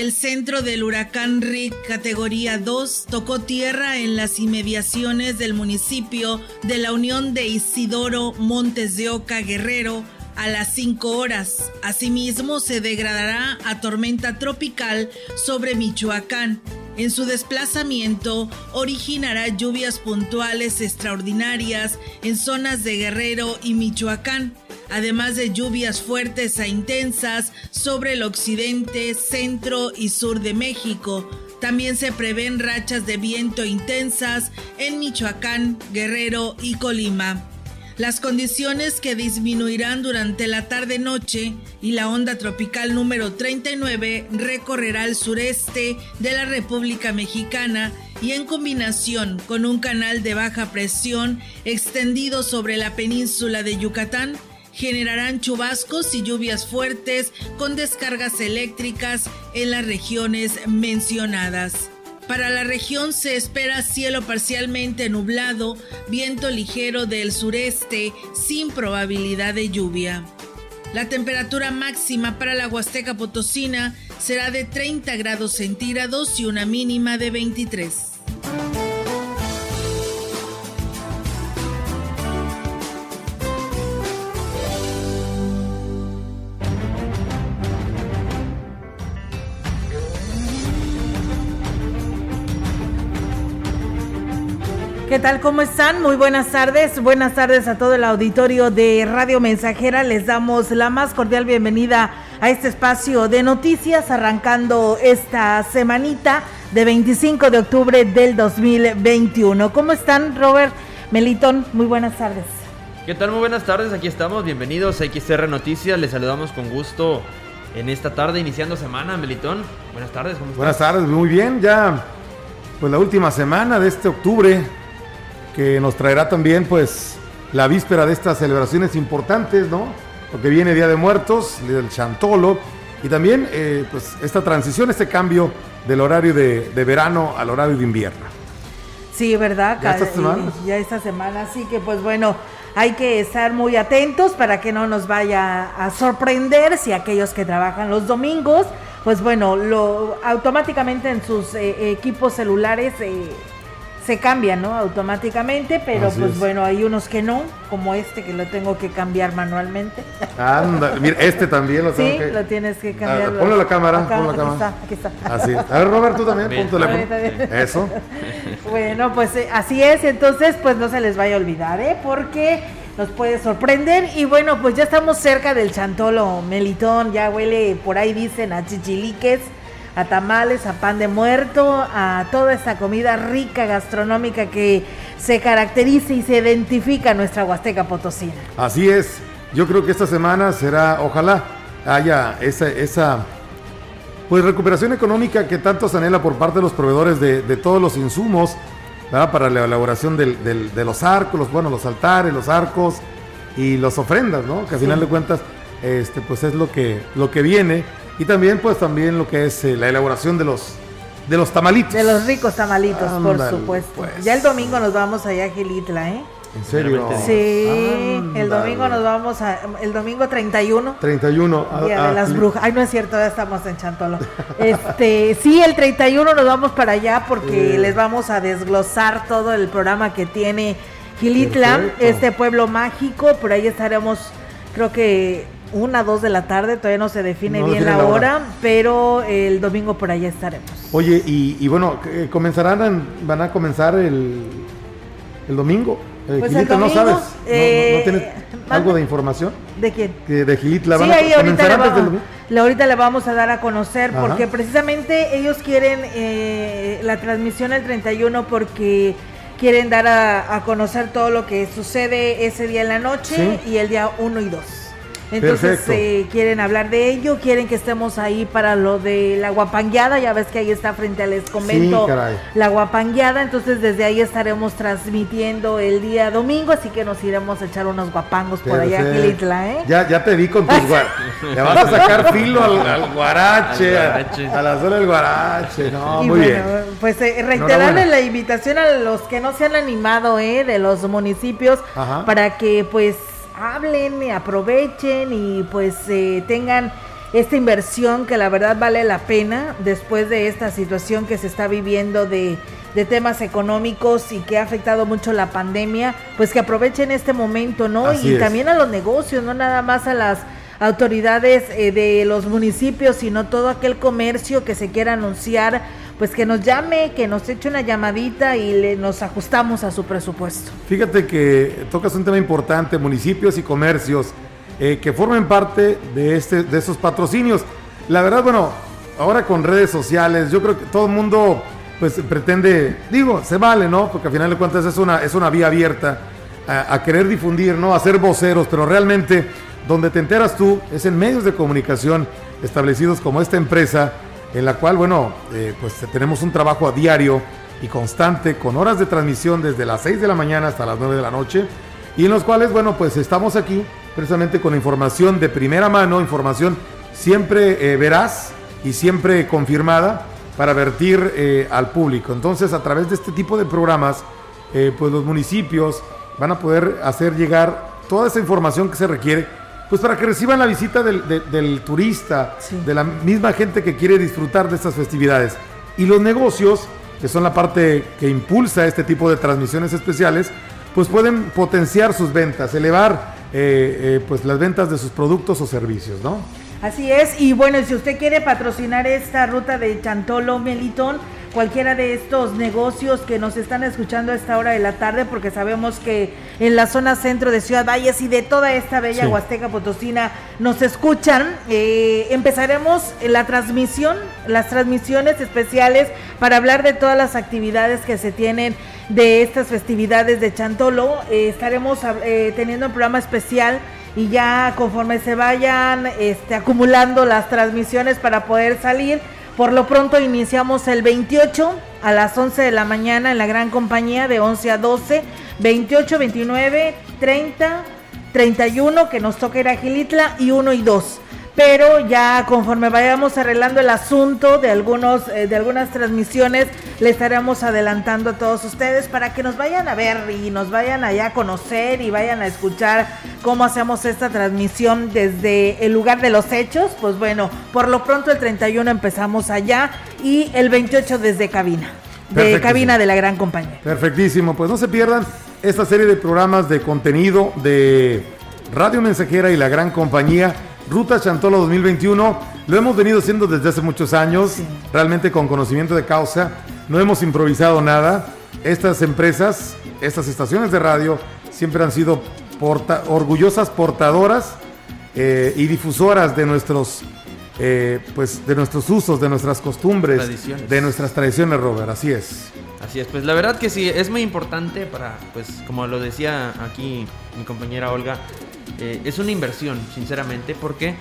El centro del huracán Rick categoría 2 tocó tierra en las inmediaciones del municipio de la Unión de Isidoro Montes de Oca Guerrero a las 5 horas. Asimismo, se degradará a tormenta tropical sobre Michoacán. En su desplazamiento originará lluvias puntuales extraordinarias en zonas de Guerrero y Michoacán además de lluvias fuertes e intensas sobre el occidente, centro y sur de México. También se prevén rachas de viento intensas en Michoacán, Guerrero y Colima. Las condiciones que disminuirán durante la tarde-noche y la onda tropical número 39 recorrerá el sureste de la República Mexicana y en combinación con un canal de baja presión extendido sobre la península de Yucatán, generarán chubascos y lluvias fuertes con descargas eléctricas en las regiones mencionadas. Para la región se espera cielo parcialmente nublado, viento ligero del sureste sin probabilidad de lluvia. La temperatura máxima para la Huasteca Potosina será de 30 grados centígrados y una mínima de 23. ¿Qué tal? ¿Cómo están? Muy buenas tardes. Buenas tardes a todo el auditorio de Radio Mensajera. Les damos la más cordial bienvenida a este espacio de noticias arrancando esta semanita de 25 de octubre del 2021. ¿Cómo están, Robert Melitón? Muy buenas tardes. ¿Qué tal? Muy buenas tardes. Aquí estamos. Bienvenidos a XR Noticias. Les saludamos con gusto en esta tarde iniciando semana, Melitón. Buenas tardes. ¿cómo Buenas tardes. Muy bien. Ya pues la última semana de este octubre que nos traerá también pues la víspera de estas celebraciones importantes, ¿no? Porque viene Día de Muertos, del Chantolo, y también eh, pues esta transición, este cambio del horario de, verano al horario de invierno. Sí, ¿verdad? Ya esta semana. Ya esta semana, sí que pues bueno, hay que estar muy atentos para que no nos vaya a sorprender si aquellos que trabajan los domingos, pues bueno, lo automáticamente en sus eh, equipos celulares eh, se cambia, ¿no? Automáticamente, pero pues bueno, hay unos que no, como este que lo tengo que cambiar manualmente. Anda, mira, este también lo tengo sí, lo tienes que cambiar. Ah, ponle la cámara, ponle la cámara. Aquí está, aquí está. Así. A ver, Robert, tú también, Eso. Bueno, pues eh, así es, entonces pues no se les vaya a olvidar, ¿eh? Porque nos puede sorprender y bueno, pues ya estamos cerca del Chantolo Melitón, ya huele, por ahí dicen a chichiliques a tamales, a pan de muerto, a toda esta comida rica gastronómica que se caracteriza y se identifica nuestra Huasteca Potosina. Así es, yo creo que esta semana será, ojalá haya esa, esa pues recuperación económica que tanto se anhela por parte de los proveedores de, todos los insumos para la elaboración de los arcos, los, bueno, los altares, los arcos y las ofrendas, ¿no? Que al final de cuentas, este, pues es lo que, lo que viene y también, pues también lo que es eh, la elaboración de los, de los tamalitos. De los ricos tamalitos, por supuesto. pues. Ya el domingo nos vamos allá a Gilitla, ¿eh? ¿En serio? Sí, el domingo nos vamos a. El domingo 31. 31. a- Día a- de las brujas. Ay, no es cierto, ya estamos en Chantolo. Este, sí, el 31 nos vamos para allá porque les vamos a desglosar todo el programa que tiene Gilitla, Perfecto. este pueblo mágico. Por ahí estaremos, creo que una, dos de la tarde, todavía no se define No bien la la hora, hora. pero el domingo por allá estaremos. Oye, y, y bueno, eh, comenzarán, en- van a comenzar el, el domingo. Eh, Pues el Gilitla, ¿no domingo, sabes? ¿No- no- ¿No, eh, tienes algo de información? ¿De quién? Que de Gilitla Sí, van a ahí ahorita le, del domingo. le- ahorita vamos a dar a conocer Ajá. porque precisamente ellos quieren eh, la transmisión el 31 porque quieren dar a, a conocer todo lo que sucede ese día en la noche Sí. y el día 1 y 2. Entonces Perfecto. eh, quieren hablar de ello, quieren que estemos ahí para lo de la guapangueada, ya ves que ahí está frente al convento Sí, caray. la guapangueada, entonces desde ahí estaremos transmitiendo el día domingo, así que nos iremos a echar unos guapangos por allá a Perfecto. Gilitla, ¿eh? Ya, ya te vi con tus guar... Le vas a sacar filo al, al guarache, Al a, guarache. a la zona del guarache. No, y muy bueno, bien. pues eh, reiterarle la invitación a los que no se han animado, ¿eh? De los municipios, Ajá. para que pues hablen, y aprovechen y pues eh, tengan esta inversión que la verdad vale la pena después de esta situación que se está viviendo de, de temas económicos y que ha afectado mucho la pandemia, pues que aprovechen este momento, ¿no? Así y es. también a los negocios, no nada más a las autoridades eh, de los municipios, sino todo aquel comercio que se quiera anunciar, pues que nos llame, que nos eche una llamadita y le, nos ajustamos a su presupuesto. Fíjate que tocas un tema importante, municipios y comercios eh, que formen parte de, este, de esos patrocinios. La verdad, bueno, ahora con redes sociales, yo creo que todo el mundo pues pretende, digo, se vale, ¿no? Porque al final de cuentas es una, es una vía abierta a, a querer difundir, ¿no? A ser voceros, pero realmente donde te enteras tú es en medios de comunicación establecidos como esta empresa, en la cual, bueno, eh, pues tenemos un trabajo a diario y constante, con horas de transmisión desde las 6 de la mañana hasta las 9 de la noche, y en los cuales, bueno, pues estamos aquí precisamente con información de primera mano, información siempre eh, veraz y siempre confirmada para vertir eh, al público. Entonces, a través de este tipo de programas, eh, pues los municipios van a poder hacer llegar toda esa información que se requiere, pues para que reciban la visita del, de- del turista, Sí. de la misma gente que quiere disfrutar de estas festividades. Y los negocios, que son la parte que impulsa este tipo de transmisiones especiales, pues pueden potenciar sus ventas, elevar eh, eh, pues las ventas de sus productos o servicios, ¿no? Así es, y bueno, si usted quiere patrocinar esta ruta de Chantolo Melitón, cualquiera de estos negocios que nos están escuchando a esta hora de la tarde, porque sabemos que en la zona centro de Ciudad Valles y de toda esta bella Sí. Huasteca Potosina nos escuchan, eh, empezaremos la transmisión, las transmisiones especiales para hablar de todas las actividades que se tienen de estas festividades de Chantolo. Eh, estaremos eh, teniendo un programa especial y ya conforme se vayan este, acumulando las transmisiones para poder salir, por lo pronto iniciamos el 28 a las 11 de la mañana en la gran compañía de 11 a 12, 28, 29, 30, 31 que nos toca ir a Gilitla y 1 y 2. Pero ya conforme vayamos arreglando el asunto de algunos eh, de algunas transmisiones, le estaremos adelantando a todos ustedes para que nos vayan a ver y nos vayan allá a conocer y vayan a escuchar cómo hacemos esta transmisión desde el lugar de los hechos. Pues bueno, por lo pronto el 31 empezamos allá y el 28 desde cabina. De cabina de la gran compañía. Perfectísimo, pues no se pierdan esta serie de programas de contenido de Radio Mensajera y la gran compañía Ruta Chantolo 2021. Lo hemos venido haciendo desde hace muchos años, Sí. realmente con conocimiento de causa. No hemos improvisado nada. Estas empresas, estas estaciones de radio siempre han sido porta- orgullosas portadoras eh, y difusoras de nuestros eh, pues de nuestros usos, de nuestras costumbres, Tradiciones. de nuestras tradiciones, Robert. Así es. Así es, pues la verdad que sí, es muy importante para, pues como lo decía aquí mi compañera Olga, eh, es una inversión, sinceramente, porque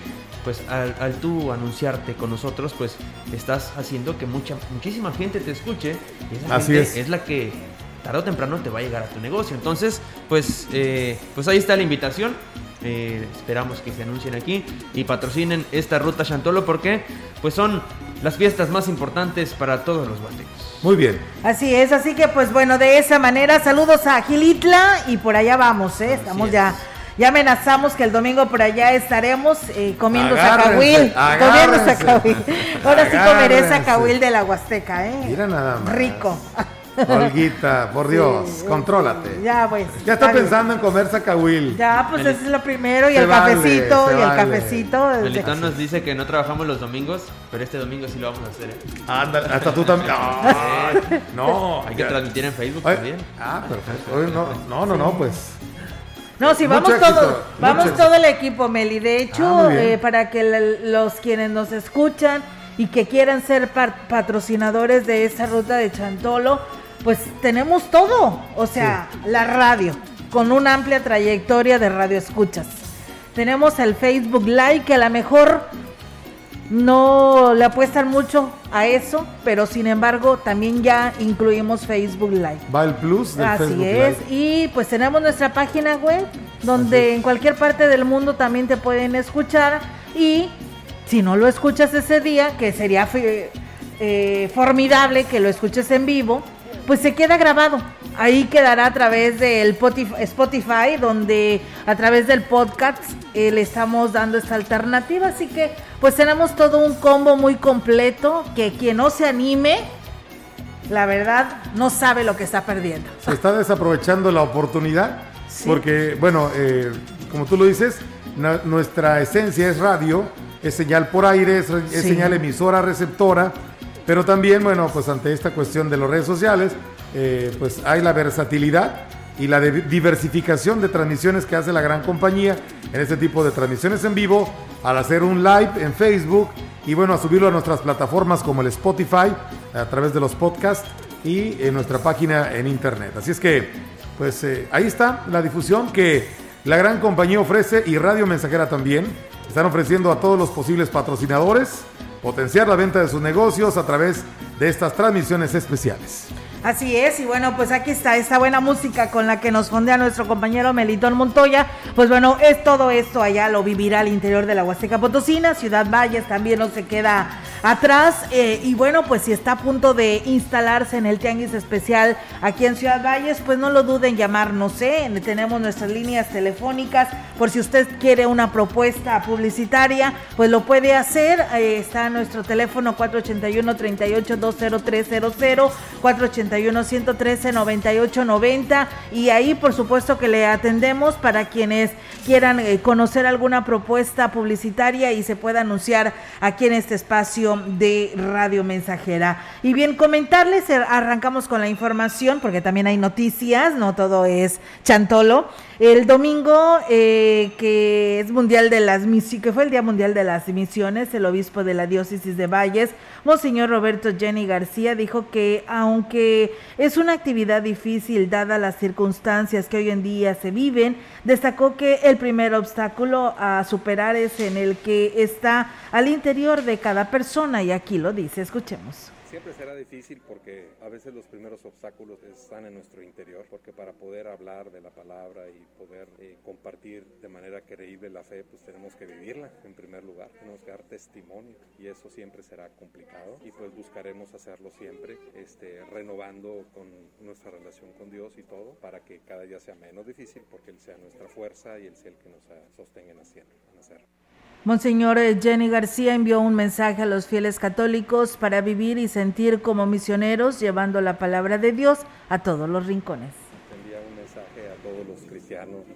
pues al, al tú anunciarte con nosotros, pues estás haciendo que mucha, muchísima gente te escuche y esa Así gente es. la que tarde o temprano te va a llegar a tu negocio. Entonces, pues, eh, pues ahí está la invitación. Eh, esperamos que se anuncien aquí y patrocinen esta ruta Chantolo porque pues son las fiestas más importantes para todos los huastecos. Muy bien. Así es, así que pues bueno, de esa manera, saludos a Gilitla y por allá vamos, ¿eh? Estamos ya ya amenazamos que el domingo por allá estaremos eh, comiendo zacahuil. Comiendo zacahuil. Ahora sí comeré zacahuil de la Huasteca, ¿eh? Mira nada más. Rico. Olguita, por Dios, contrólate. Ya, pues. Ya está pensando en comer zacahuil. Ya, pues eso es lo primero. Y el cafecito, y el cafecito. Melitón nos dice que no trabajamos los domingos, pero este domingo sí lo vamos a hacer. ¿eh? Anda, hasta tú también. No, hay que transmitir en Facebook también. Ah, perfecto. No, no, no, pues. No, sí, vamos todo, vamos todo el equipo, Meli. De hecho, ah, eh, para que los quienes nos escuchan y que quieran ser patrocinadores de esa ruta de Chantolo, pues tenemos todo. O sea, la radio, con una amplia trayectoria de radio escuchas. Tenemos el Facebook Live, que a lo mejor no le apuestan mucho a eso, pero sin embargo también ya incluimos Facebook Live. Va el plus del Así es, y pues tenemos nuestra página web donde en cualquier parte del mundo también te pueden escuchar. Y si no lo escuchas ese día, que sería eh, formidable que lo escuches en vivo, pues se queda grabado. Ahí quedará a través del Spotify, donde a través del podcast eh, le estamos dando esta alternativa. Así que pues tenemos todo un combo muy completo que quien no se anime, la verdad, no sabe lo que está perdiendo. Se está desaprovechando la oportunidad porque, bueno, eh, como tú lo dices, nuestra esencia es radio, es señal por aire, es, señal emisora, receptora, pero también, bueno, pues ante esta cuestión de las redes sociales, eh, pues hay la versatilidad y la diversificación de transmisiones que hace la gran compañía en este tipo de transmisiones en vivo, al hacer un live en Facebook y bueno, a subirlo a nuestras plataformas como el Spotify, a través de los podcasts y en nuestra página en internet. Así es que, pues eh, ahí está la difusión que la gran compañía ofrece y Radio Mensajera también. Están ofreciendo a todos los posibles patrocinadores potenciar la venta de sus negocios a través de estas transmisiones especiales. Así es, y bueno, pues aquí está esta buena música con la que nos fondea nuestro compañero Melitón Montoya. Pues bueno, es todo esto allá lo vivirá al interior de la Huasteca Potosina, Ciudad Valles también no se queda atrás. Eh, y bueno, pues si está a punto de instalarse en el Tianguis Especial aquí en Ciudad Valles, pues no lo duden en llamarnos, sé, tenemos nuestras líneas telefónicas por si usted quiere una propuesta publicitaria, pues lo puede hacer. Eh, está nuestro teléfono 481 38 20300 481 113 9890 y ahí por supuesto que le atendemos para quienes quieran eh, conocer alguna propuesta publicitaria y se pueda anunciar aquí en este espacio de Radio Mensajera. Y bien, comentarles, eh, arrancamos con la información porque también hay noticias, no todo es chantolo. El domingo, eh, que es mundial de las que fue el Día Mundial de las Misiones, el obispo de la diócesis de Valles, Monseñor Roberto Jenny García, dijo que aunque es una actividad difícil dada las circunstancias que hoy en día se viven, destacó que el primer obstáculo a superar es en el que está al interior de cada persona y aquí lo dice, escuchemos. Siempre será difícil porque a veces los primeros obstáculos están en nuestro interior, porque para poder hablar de la palabra y poder eh, compartir de manera creíble la fe, pues tenemos que vivirla en primer lugar, tenemos que dar testimonio y eso siempre será complicado y pues buscaremos hacerlo siempre, este, renovando con nuestra relación con Dios y todo para que cada día sea menos difícil porque Él sea nuestra fuerza y Él sea el que nos sostenga en hacerlo. Monseñor Jenny García envió un mensaje a los fieles católicos para vivir y sentir como misioneros, llevando la palabra de Dios a todos los rincones todos los cristianos y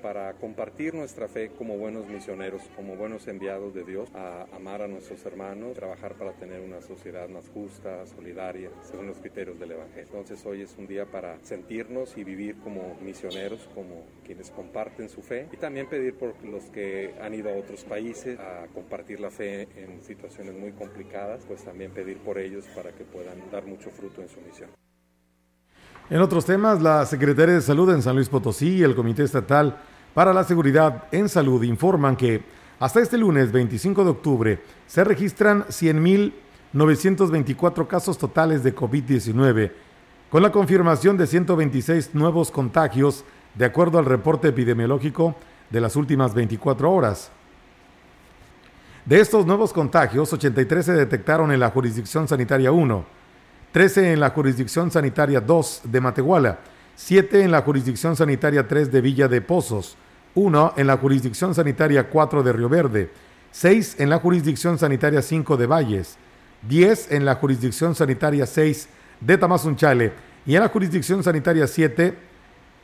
para compartir nuestra fe como buenos misioneros, como buenos enviados de Dios, a amar a nuestros hermanos, trabajar para tener una sociedad más justa, solidaria, según los criterios del Evangelio. Entonces hoy es un día para sentirnos y vivir como misioneros, como quienes comparten su fe y también pedir por los que han ido a otros países a compartir la fe en situaciones muy complicadas, pues también pedir por ellos para que puedan dar mucho fruto en su misión. En otros temas, la Secretaría de Salud en San Luis Potosí y el Comité Estatal para la Seguridad en Salud informan que hasta este lunes 25 de octubre se registran 100.924 casos totales de COVID-19, con la confirmación de 126 nuevos contagios, de acuerdo al reporte epidemiológico de las últimas 24 horas. De estos nuevos contagios, 83 se detectaron en la jurisdicción sanitaria 1, 13 en la jurisdicción sanitaria 2 de Matehuala, 7 en la jurisdicción sanitaria 3 de Villa de Pozos, 1 en la jurisdicción sanitaria 4 de Río Verde, 6 en la jurisdicción sanitaria 5 de Valles, 10 en la jurisdicción sanitaria 6 de Tamazunchale. Y en la jurisdicción sanitaria 7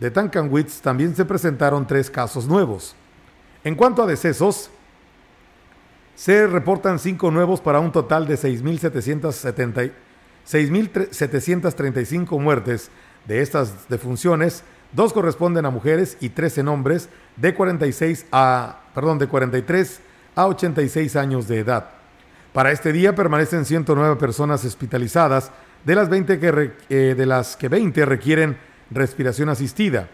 de Tancanwitz también se presentaron tres casos nuevos. En cuanto a decesos, se reportan cinco nuevos para un total de 6.735 muertes. De estas defunciones, dos corresponden a mujeres y 13 hombres de 46 a, perdón, de 43 a 86 años de edad. Para este día permanecen 109 personas hospitalizadas, de las, 20 que, eh, de las que 20 requieren respiración asistida.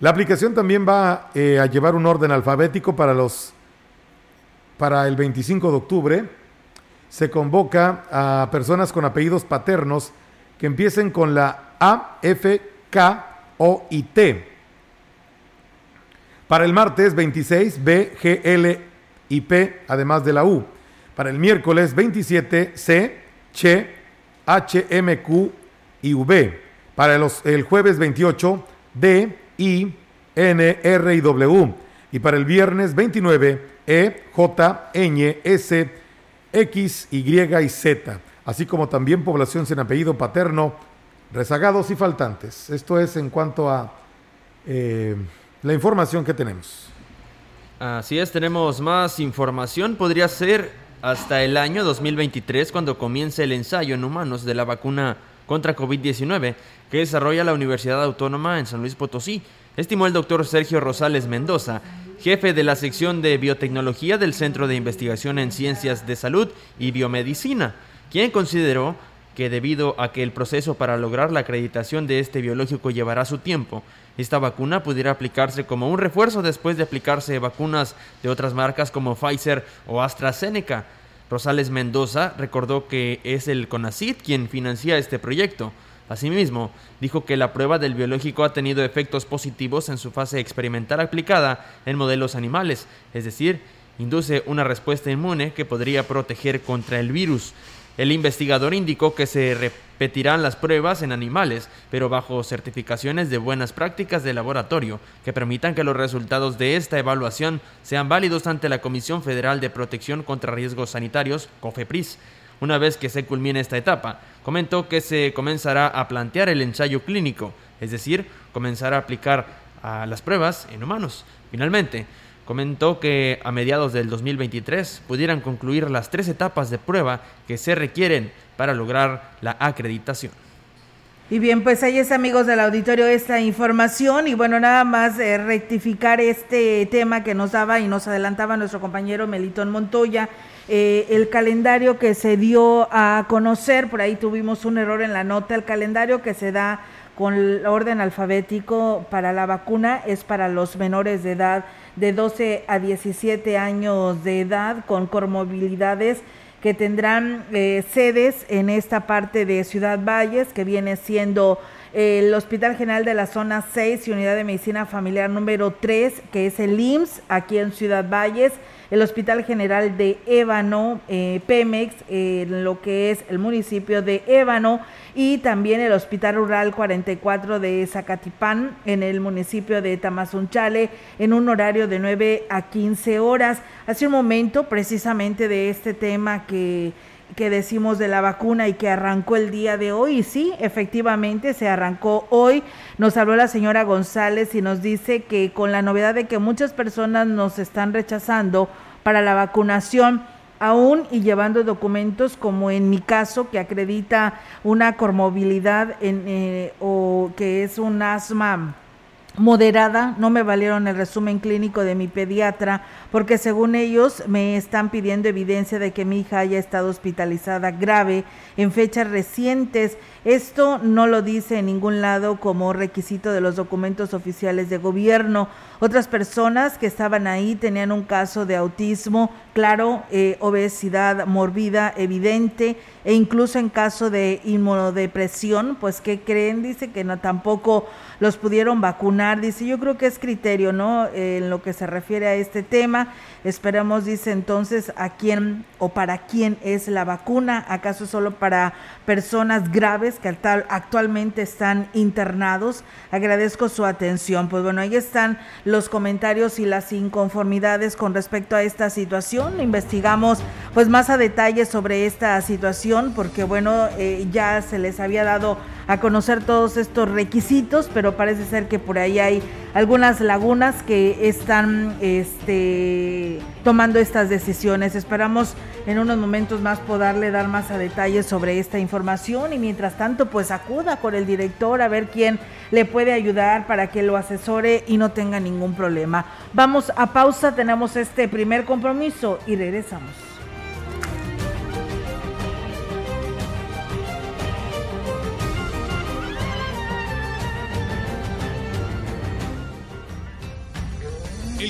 La aplicación también va eh, a llevar un orden alfabético para los para el 25 de octubre. Se convoca a personas con apellidos paternos que empiecen con la A, F, K, O y T. Para el martes 26, B, G, L y P, además de la U. Para el miércoles 27, C, Ch, H, M, Q y V. Para los, el jueves 28, D, I, N, R y W. Y para el viernes 29, E, J, Ñ, S, X, Y y Z. Así como también población sin apellido paterno, rezagados y faltantes. Esto es en cuanto a eh, la información que tenemos. Así es, tenemos más información. Podría ser hasta el año 2023 cuando comience el ensayo en humanos de la vacuna contra COVID-19 que desarrolla la Universidad Autónoma en San Luis Potosí, estimó el doctor Sergio Rosales Mendoza, jefe de la sección de biotecnología del Centro de Investigación en Ciencias de Salud y Biomedicina, quien consideró que debido a que el proceso para lograr la acreditación de este biológico llevará su tiempo, esta vacuna pudiera aplicarse como un refuerzo después de aplicarse vacunas de otras marcas como Pfizer o AstraZeneca. Rosales Mendoza recordó que es el CONACID quien financia este proyecto. Asimismo, dijo que la prueba del biológico ha tenido efectos positivos en su fase experimental aplicada en modelos animales, es decir, induce una respuesta inmune que podría proteger contra el virus. El investigador indicó que se repetirán las pruebas en animales, pero bajo certificaciones de buenas prácticas de laboratorio, que permitan que los resultados de esta evaluación sean válidos ante la Comisión Federal de Protección contra Riesgos Sanitarios, COFEPRIS. Una vez que se culmine esta etapa, comentó que se comenzará a plantear el ensayo clínico, es decir, comenzará a aplicar a las pruebas en humanos. Finalmente, comentó que a mediados del 2023 pudieran concluir las tres etapas de prueba que se requieren para lograr la acreditación. Y bien, pues ahí es amigos del auditorio esta información y bueno, nada más eh, rectificar este tema que nos daba y nos adelantaba nuestro compañero Melitón Montoya, eh, el calendario que se dio a conocer, por ahí tuvimos un error en la nota, el calendario que se da con orden alfabético para la vacuna es para los menores de edad de 12 a 17 años de edad con comorbilidades que tendrán eh, sedes en esta parte de Ciudad Valles, que viene siendo el Hospital General de la Zona 6 y Unidad de Medicina Familiar número 3, que es el IMSS, aquí en Ciudad Valles, el Hospital General de Ébano, eh, Pemex, en lo que es el municipio de Ébano, y también el Hospital Rural 44 de Zacatipán en el municipio de Tamazunchale en un horario de 9 a 15 horas. Hace un momento precisamente de este tema que que decimos de la vacuna y que arrancó el día de hoy. Y sí, efectivamente se arrancó hoy. Nos habló la señora González y nos dice que con la novedad de que muchas personas nos están rechazando para la vacunación, aún y llevando documentos como en mi caso que acredita una comorbilidad en, eh, o que es un asma moderada, no me valieron el resumen clínico de mi pediatra porque según ellos me están pidiendo evidencia de que mi hija haya estado hospitalizada grave en fechas recientes. Esto no lo dice en ningún lado como requisito de los documentos oficiales de gobierno. Otras personas que estaban ahí tenían un caso de autismo, claro, eh, obesidad morbida evidente e incluso en caso de inmunodepresión, pues que creen, dice que no tampoco los pudieron vacunar. Dice, yo creo que es criterio, ¿no? en lo que se refiere a este tema. Esperamos, dice entonces, a quién o para quién es la vacuna. ¿Acaso solo para personas graves que actualmente están internados? Agradezco su atención. Pues bueno, ahí están los comentarios y las inconformidades con respecto a esta situación. Investigamos pues más a detalle sobre esta situación porque bueno, eh, ya se les había dado a conocer todos estos requisitos, pero parece ser que por ahí hay algunas lagunas que están este, tomando estas decisiones. Esperamos en unos momentos más poderle dar más a detalles sobre esta información y mientras tanto pues acuda con el director a ver quién le puede ayudar para que lo asesore y no tenga ningún problema. Vamos a pausa, tenemos este primer compromiso y regresamos.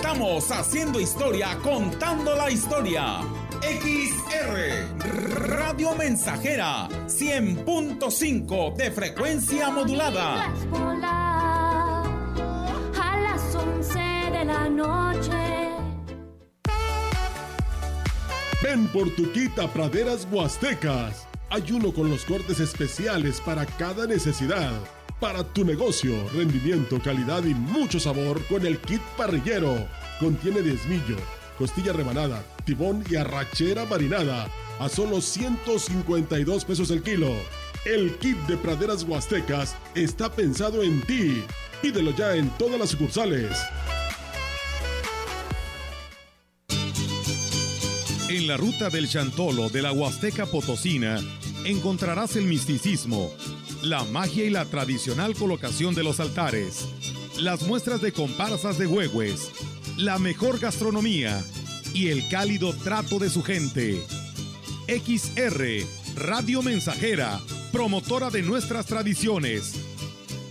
Estamos haciendo historia, contando la historia. XR Radio Mensajera 100.5 de frecuencia modulada. A las 11 de la noche. Ven por tu quita praderas huastecas. Hay uno con los cortes especiales para cada necesidad para tu negocio. Rendimiento, calidad y mucho sabor con el kit parrillero. Contiene desmillo, costilla rebanada, tibón y arrachera marinada a solo 152 pesos el kilo. El kit de praderas huastecas está pensado en ti. Pídelo ya en todas las sucursales. En la ruta del Chantolo de la Huasteca Potosina encontrarás el misticismo la magia y la tradicional colocación de los altares, las muestras de comparsas de huehues, la mejor gastronomía y el cálido trato de su gente. XR, Radio Mensajera, promotora de nuestras tradiciones.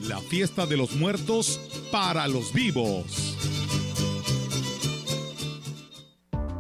La fiesta de los muertos para los vivos.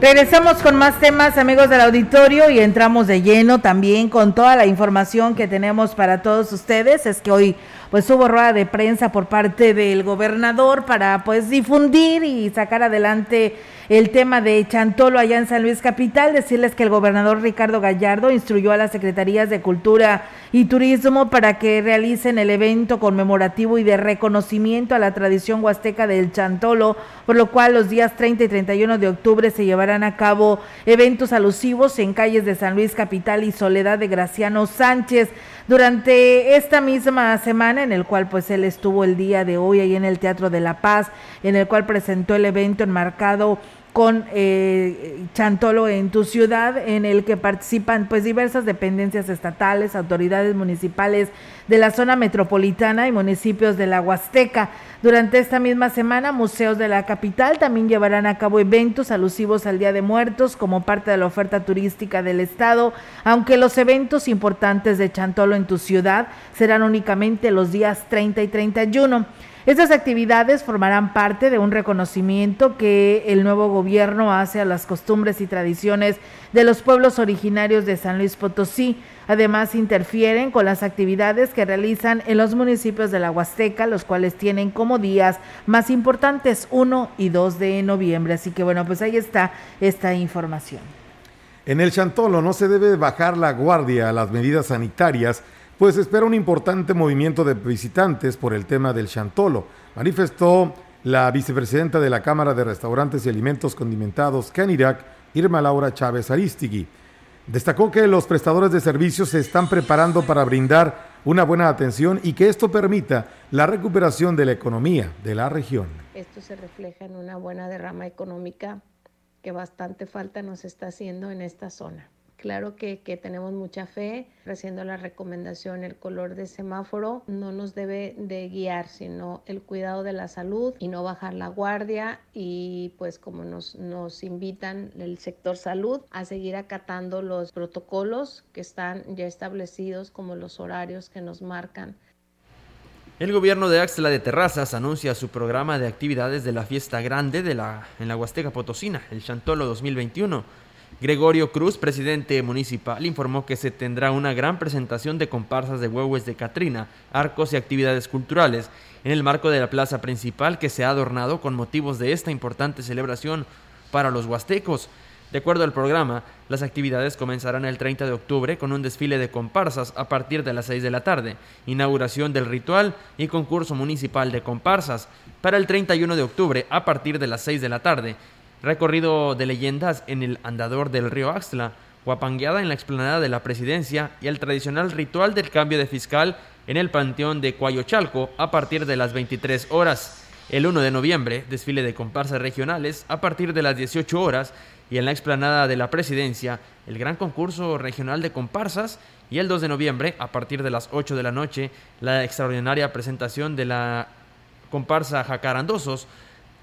Regresamos con más temas, amigos del auditorio, y entramos de lleno también con toda la información que tenemos para todos ustedes. Es que hoy pues hubo rueda de prensa por parte del gobernador para pues difundir y sacar adelante el tema de Chantolo allá en San Luis Capital, decirles que el gobernador Ricardo Gallardo instruyó a las secretarías de Cultura y Turismo para que realicen el evento conmemorativo y de reconocimiento a la tradición huasteca del Chantolo, por lo cual los días 30 y 31 de octubre se llevarán a cabo eventos alusivos en calles de San Luis Capital y Soledad de Graciano Sánchez. Durante esta misma semana, en el cual pues él estuvo el día de hoy ahí en el Teatro de la Paz, en el cual presentó el evento enmarcado con eh, Chantolo en tu ciudad, en el que participan pues diversas dependencias estatales, autoridades municipales de la zona metropolitana y municipios de la Huasteca. Durante esta misma semana, museos de la capital también llevarán a cabo eventos alusivos al Día de Muertos como parte de la oferta turística del estado, aunque los eventos importantes de Chantolo en tu ciudad serán únicamente los días 30 y 31. Estas actividades formarán parte de un reconocimiento que el nuevo gobierno hace a las costumbres y tradiciones de los pueblos originarios de San Luis Potosí. Además, interfieren con las actividades que realizan en los municipios de la Huasteca, los cuales tienen como días más importantes 1 y 2 de noviembre. Así que bueno, pues ahí está esta información. En el Chantolo no se debe bajar la guardia a las medidas sanitarias pues espera un importante movimiento de visitantes por el tema del Chantolo, manifestó la vicepresidenta de la Cámara de Restaurantes y Alimentos Condimentados Canirac, Irma Laura Chávez Aristigui. Destacó que los prestadores de servicios se están preparando para brindar una buena atención y que esto permita la recuperación de la economía de la región. Esto se refleja en una buena derrama económica que bastante falta nos está haciendo en esta zona. Claro que, tenemos mucha fe, haciendo la recomendación, el color de semáforo no nos debe de guiar, sino el cuidado de la salud y no bajar la guardia y pues como nos, nos invitan el sector salud a seguir acatando los protocolos que están ya establecidos como los horarios que nos marcan. El gobierno de Axla de Terrazas anuncia su programa de actividades de la fiesta grande de la, en la Huasteca Potosina, el Chantolo 2021 Gregorio Cruz, presidente municipal, informó que se tendrá una gran presentación de comparsas de huevos de Catrina, arcos y actividades culturales en el marco de la plaza principal que se ha adornado con motivos de esta importante celebración para los huastecos. De acuerdo al programa, las actividades comenzarán el 30 de octubre con un desfile de comparsas a partir de las 6 de la tarde, inauguración del ritual y concurso municipal de comparsas. Para el 31 de octubre, a partir de las 6 de la tarde, recorrido de leyendas en el andador del río Axtla, guapangueada en la explanada de la presidencia y el tradicional ritual del cambio de fiscal en el panteón de Cuayochalco a partir de las 23 horas. El 1 de noviembre, desfile de comparsas regionales a partir de las 18 horas y en la explanada de la presidencia, el gran concurso regional de comparsas y el 2 de noviembre, a partir de las 8 de la noche, la extraordinaria presentación de la comparsa Jacarandosos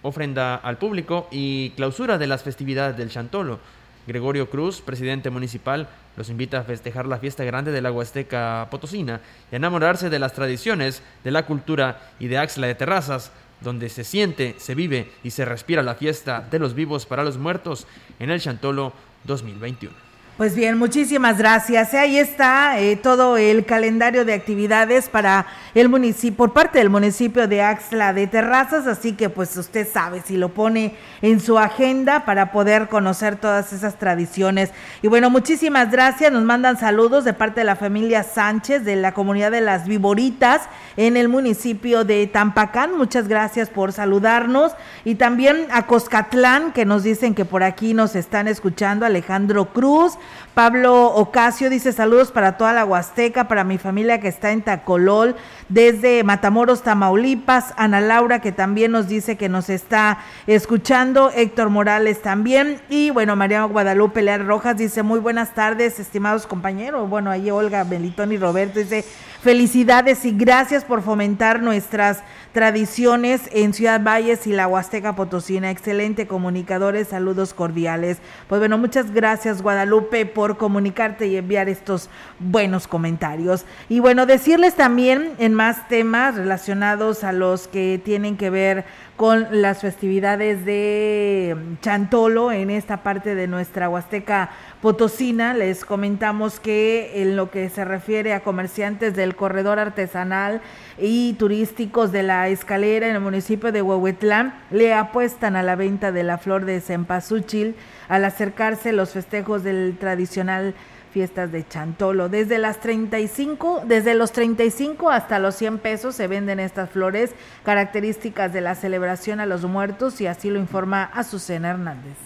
ofrenda al público y clausura de las festividades del Chantolo. Gregorio Cruz, presidente municipal, los invita a festejar la fiesta grande de la Huasteca Potosina y a enamorarse de las tradiciones, de la cultura y de Axla de Terrazas, donde se siente, se vive y se respira la fiesta de los vivos para los muertos en el Chantolo 2021. Pues bien, muchísimas gracias. Ahí está eh, todo el calendario de actividades para el municipio, por parte del municipio de Axla de Terrazas, así que pues usted sabe si lo pone en su agenda para poder conocer todas esas tradiciones. Y bueno, muchísimas gracias. Nos mandan saludos de parte de la familia Sánchez de la comunidad de las Viboritas en el municipio de Tampacán. Muchas gracias por saludarnos. Y también a Coscatlán, que nos dicen que por aquí nos están escuchando, Alejandro Cruz. Pablo Ocasio dice saludos para toda la Huasteca, para mi familia que está en Tacolol, desde Matamoros, Tamaulipas. Ana Laura que también nos dice que nos está escuchando. Héctor Morales también. Y bueno, María Guadalupe Leal Rojas dice muy buenas tardes, estimados compañeros. Bueno, ahí Olga Belitón y Roberto dice Felicidades y gracias por fomentar nuestras tradiciones en Ciudad Valles y la Huasteca Potosina. Excelente comunicadores, saludos cordiales. Pues bueno, muchas gracias Guadalupe por comunicarte y enviar estos buenos comentarios. Y bueno, decirles también en más temas relacionados a los que tienen que ver con las festividades de Chantolo en esta parte de nuestra Huasteca Potosina. Les comentamos que en lo que se refiere a comerciantes del corredor artesanal y turísticos de la escalera en el municipio de Huehuetlán le apuestan a la venta de la flor de cempasúchil al acercarse los festejos del tradicional fiestas de Chantolo. Desde las 35, desde los 35 hasta los 100 pesos se venden estas flores, características de la celebración a los muertos y así lo informa Azucena Hernández.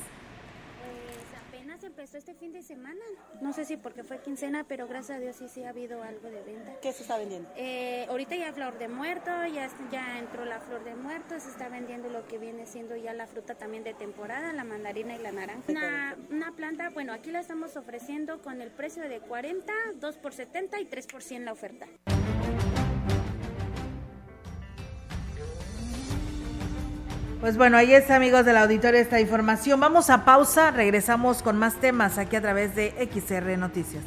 Pues apenas empezó este fin de semana. No sé si porque fue quincena, pero gracias a Dios sí, sí ha habido algo de venta. ¿Qué se está vendiendo? Eh, ahorita ya flor de muerto, ya, ya entró la flor de muerto, se está vendiendo lo que viene siendo ya la fruta también de temporada, la mandarina y la naranja. Una, una planta, bueno, aquí la estamos ofreciendo con el precio de 40, 2 por 70 y 3 por 100 la oferta. Pues bueno, ahí está, amigos del auditorio, esta información. Vamos a pausa, regresamos con más temas aquí a través de XR Noticias.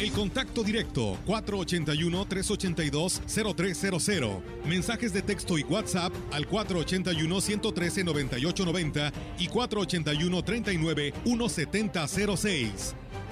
El contacto directo 481-382-0300. Mensajes de texto y WhatsApp al 481-113-9890 y 481-39-1706.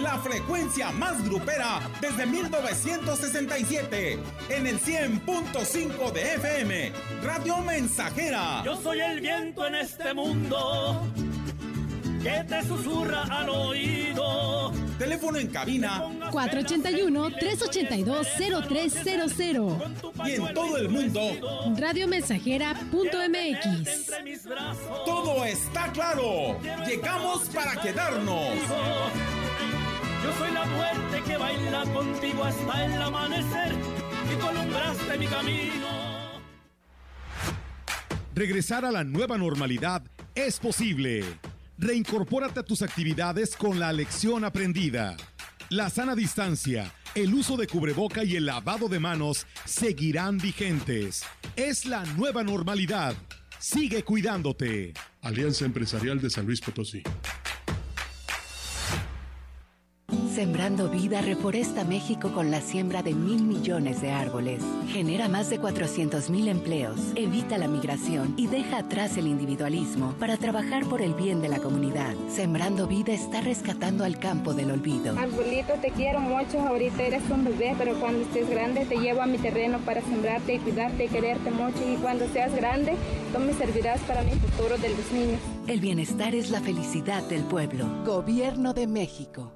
La frecuencia más grupera desde 1967 en el 100.5 de FM, Radio Mensajera. Yo soy el viento en este mundo que te susurra al oído. Teléfono en cabina 481-382-0300. y en todo el mundo. Radiomensajera.mx. Todo está claro. Llegamos para quedarnos. Yo soy la muerte que baila contigo hasta el amanecer y columbraste mi camino. Regresar a la nueva normalidad es posible. Reincorpórate a tus actividades con la lección aprendida. La sana distancia, el uso de cubreboca y el lavado de manos seguirán vigentes. Es la nueva normalidad. Sigue cuidándote. Alianza Empresarial de San Luis Potosí. Sembrando vida reforesta México con la siembra de mil millones de árboles. Genera más de 400 mil empleos, evita la migración y deja atrás el individualismo para trabajar por el bien de la comunidad. Sembrando vida está rescatando al campo del olvido. Arbolito, te quiero mucho. Ahorita eres un bebé, pero cuando estés grande te llevo a mi terreno para sembrarte y cuidarte y quererte mucho. Y cuando seas grande, tú me servirás para mi futuro de los niños. El bienestar es la felicidad del pueblo. Gobierno de México.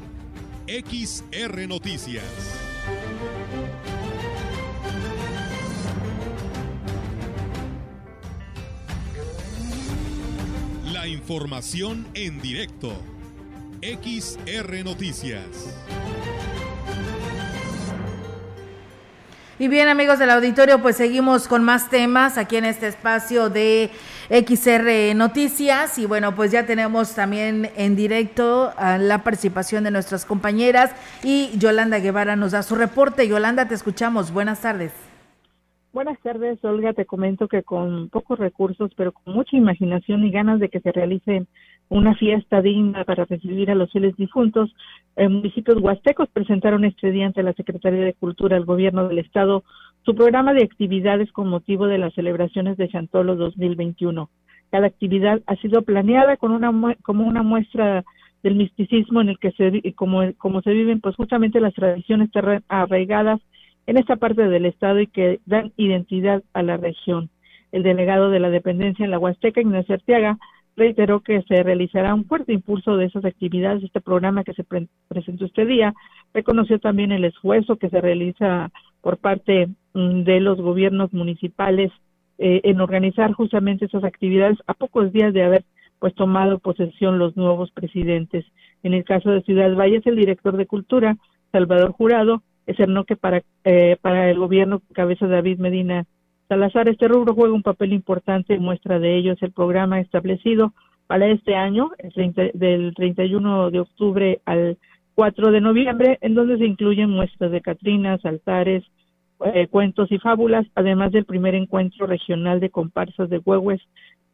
XR Noticias. La información en directo. XR Noticias. Y bien amigos del auditorio, pues seguimos con más temas aquí en este espacio de XR Noticias y bueno, pues ya tenemos también en directo a la participación de nuestras compañeras y Yolanda Guevara nos da su reporte. Yolanda, te escuchamos. Buenas tardes. Buenas tardes, Olga. Te comento que con pocos recursos, pero con mucha imaginación y ganas de que se realice una fiesta digna para recibir a los fieles difuntos, en municipios huastecos presentaron este día ante la Secretaría de Cultura del Gobierno del Estado su programa de actividades con motivo de las celebraciones de Chantolo 2021. Cada actividad ha sido planeada con una como una muestra del misticismo en el que se como como se viven pues justamente las tradiciones arraigadas en esta parte del estado y que dan identidad a la región. El delegado de la dependencia en la Huasteca, Ignacio Arteaga, reiteró que se realizará un fuerte impulso de esas actividades. Este programa que se pre presentó este día reconoció también el esfuerzo que se realiza por parte mm, de los gobiernos municipales eh, en organizar justamente esas actividades a pocos días de haber pues tomado posesión los nuevos presidentes. En el caso de Ciudad Valles, el director de Cultura, Salvador Jurado, externó que para, eh, para el gobierno cabeza David Medina Salazar, este rubro juega un papel importante, muestra de ello es el programa establecido para este año, el 30, del 31 de octubre al 4 de noviembre, en donde se incluyen muestras de Catrinas, altares, eh, cuentos y fábulas, además del primer encuentro regional de comparsas de huehues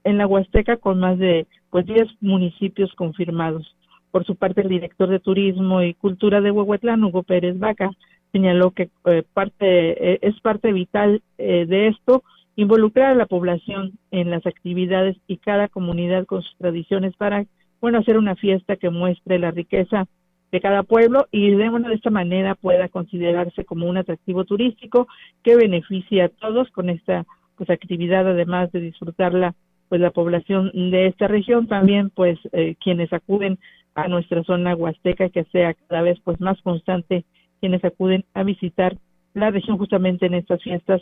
en la Huasteca con más de pues 10 municipios confirmados. Por su parte, el director de Turismo y Cultura de Huehuetlán, Hugo Pérez Vaca, señaló que eh, parte eh, es parte vital de esto involucrar a la población en las actividades y cada comunidad con sus tradiciones para bueno hacer una fiesta que muestre la riqueza de cada pueblo y de, de esta manera pueda considerarse como un atractivo turístico que beneficie a todos con esta pues actividad además de disfrutarla pues la población de esta región. También pues eh, quienes acuden a nuestra zona huasteca que sea cada vez pues más constante quienes acuden a visitar la región justamente en estas fiestas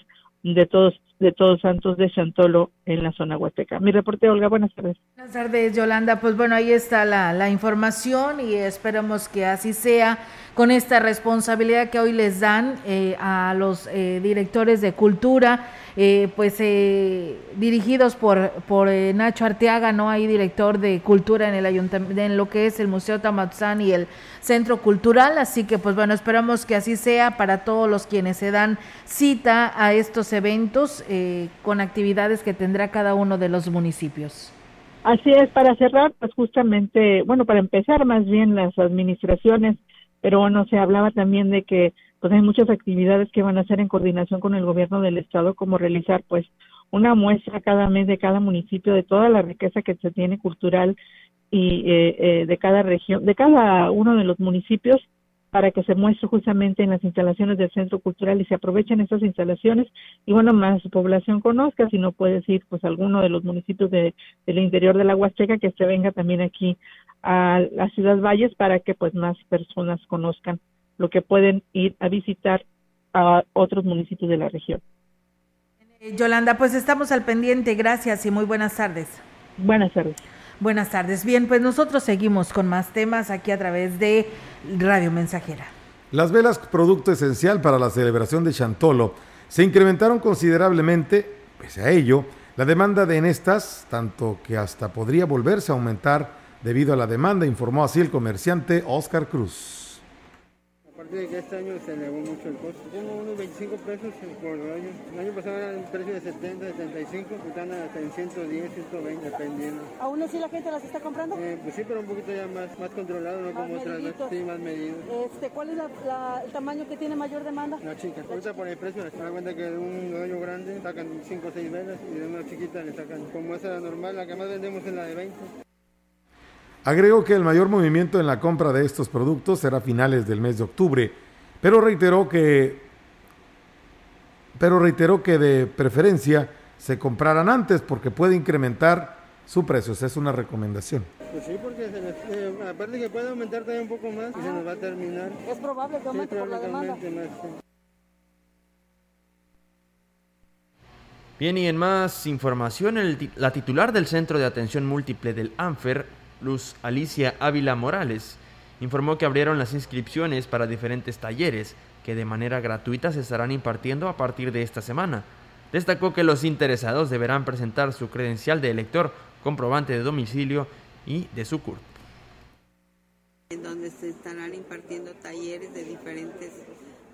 de todos de todos santos de Chantolo en la zona huasteca. Mi reporte, Olga, buenas tardes. Buenas tardes, Yolanda. Pues bueno, ahí está la, la información y esperamos que así sea con esta responsabilidad que hoy les dan eh, a los eh, directores de cultura, eh, pues dirigidos por, por Nacho Arteaga, ¿no? Hay director de cultura en el ayuntamiento, en lo que es el Museo Tamatzán y el Centro Cultural, así que pues bueno, esperamos que así sea para todos los quienes se dan cita a estos eventos con actividades que tendrá cada uno de los municipios. Así es, para cerrar, pues justamente, bueno, para empezar más bien las administraciones pero bueno, se hablaba también de que pues hay muchas actividades que van a hacer en coordinación con el gobierno del estado, como realizar pues una muestra cada mes de cada municipio de toda la riqueza que se tiene cultural y eh, eh, de cada región, de cada uno de los municipios para que se muestre justamente en las instalaciones del centro cultural y se aprovechen esas instalaciones. Y bueno, más población conozca, si no puede ir pues alguno de los municipios de, del interior de la Huasteca que se venga también aquí a la ciudad Valles para que pues más personas conozcan lo que pueden ir a visitar a otros municipios de la región. Eh, Yolanda, pues estamos al pendiente, gracias y muy buenas tardes. Buenas tardes. Buenas tardes. Bien, pues nosotros seguimos con más temas aquí a través de Radio Mensajera. Las velas, producto esencial para la celebración de Chantolo, se incrementaron considerablemente, pese a ello, la demanda de en estas, tanto que hasta podría volverse a aumentar debido a la demanda, informó así el comerciante Oscar Cruz partir de que este año se elevó mucho el costo. Como unos 25 pesos por año. El año pasado era un precio de 70, 75, están hasta en 110, 120, dependiendo. ¿Aún así la gente las está comprando? Eh, pues sí, pero un poquito ya más, más controlado, no como otras, sí, más medido. Este, ¿Cuál es la, el tamaño que tiene mayor demanda? La chica. Ahorita por el precio, se da cuenta que de un año grande sacan 5 o 6 velas y de una chiquita le sacan, como esa normal, la que más vendemos es la de 20. Agregó que el mayor movimiento en la compra de estos productos será a finales del mes de octubre, pero reiteró que pero reiteró que de preferencia se compraran antes porque puede incrementar su precio. Esa es una recomendación. Pues sí, porque se les, eh, aparte que puede aumentar todavía un poco más y se nos va a terminar. Es probable que aumente por la demanda. Bien, y en más información, el, la titular del Centro de Atención Múltiple del ANFER, Luz Alicia Ávila Morales, informó que abrieron las inscripciones para diferentes talleres que de manera gratuita se estarán impartiendo a partir de esta semana. Destacó que los interesados deberán presentar su credencial de elector, comprobante de domicilio y de su CURP. En donde se estarán impartiendo talleres de diferentes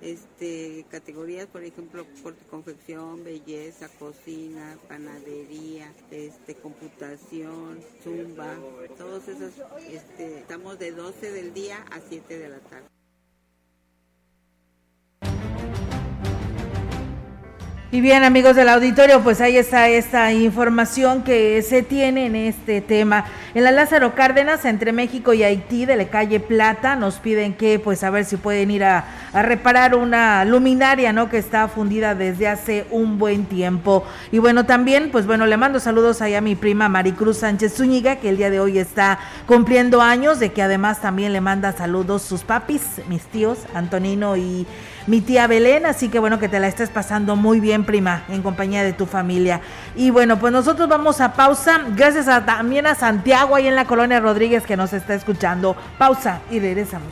este, categorías, por ejemplo, confección, belleza, cocina, panadería, este, computación, zumba, todos esos, este, estamos de 12 del día a 7 de la tarde. Y bien, amigos del auditorio, pues ahí está esta información que se tiene en este tema. En la Lázaro Cárdenas, entre México y Haití, de la calle Plata, nos piden que, pues, a ver si pueden ir a, reparar una luminaria, ¿no? Que está fundida desde hace un buen tiempo. Y bueno, también, pues bueno, le mando saludos allá a mi prima Maricruz Sánchez Zúñiga, que el día de hoy está cumpliendo años, de que además también le manda saludos sus papis, mis tíos, Antonino y mi tía Belén, así que bueno, que te la estés pasando muy bien, prima, en compañía de tu familia. Y bueno, pues nosotros vamos a pausa, gracias también a Santiago ahí en la colonia Rodríguez que nos está escuchando. Pausa y regresamos.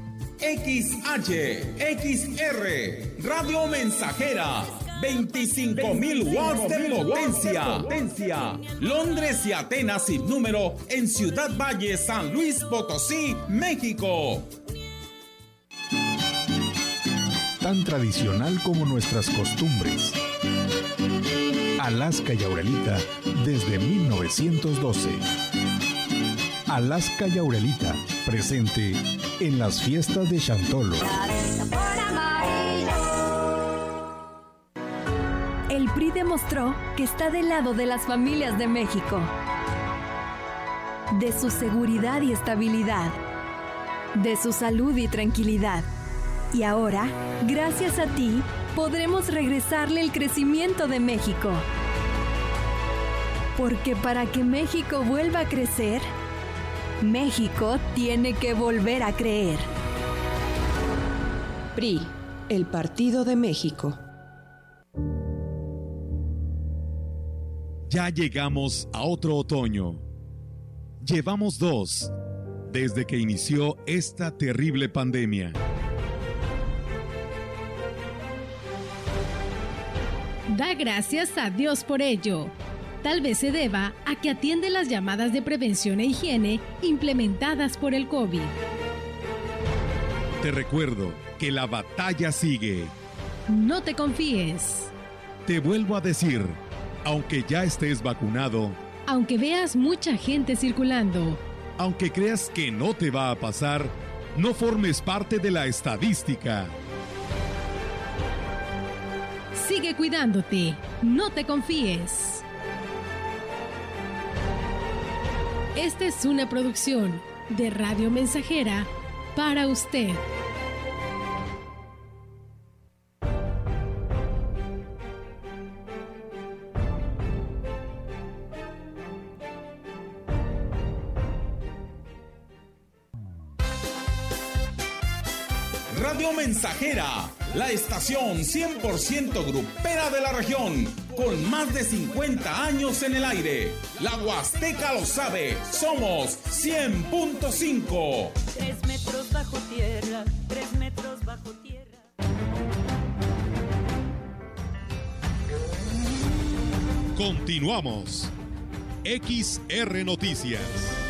XH, XR, Radio Mensajera, 25.000 watts de potencia. Londres y Atenas sin número en Ciudad Valle, San Luis Potosí, México. Tan tradicional como nuestras costumbres. Alaska y Aurelita desde 1912. Alaska y Aurelita, presente en las fiestas de Chantolo. El PRI demostró que está del lado de las familias de México, de su seguridad y estabilidad, de su salud y tranquilidad. Y ahora, gracias a ti, podremos regresarle el crecimiento de México. Porque para que México vuelva a crecer, México tiene que volver a creer. PRI, el Partido de México. Ya llegamos a otro otoño. Llevamos dos desde que inició esta terrible pandemia. Da gracias a Dios por ello. Tal vez se deba a que atiende las llamadas de prevención e higiene implementadas por el COVID. Te recuerdo que la batalla sigue. No te confíes. Te vuelvo a decir, aunque ya estés vacunado, Aunque veas mucha gente circulando, aunque creas que no te va a pasar, no formes parte de la estadística. sigue cuidándote. No te confíes. Esta es una producción de Radio Mensajera para usted. Radio Mensajera, la estación 100% grupera de la región, con más de 50 años en el aire. La Huasteca lo sabe, somos 100.5. Tres metros bajo tierra, tres metros bajo tierra. Continuamos. XR Noticias.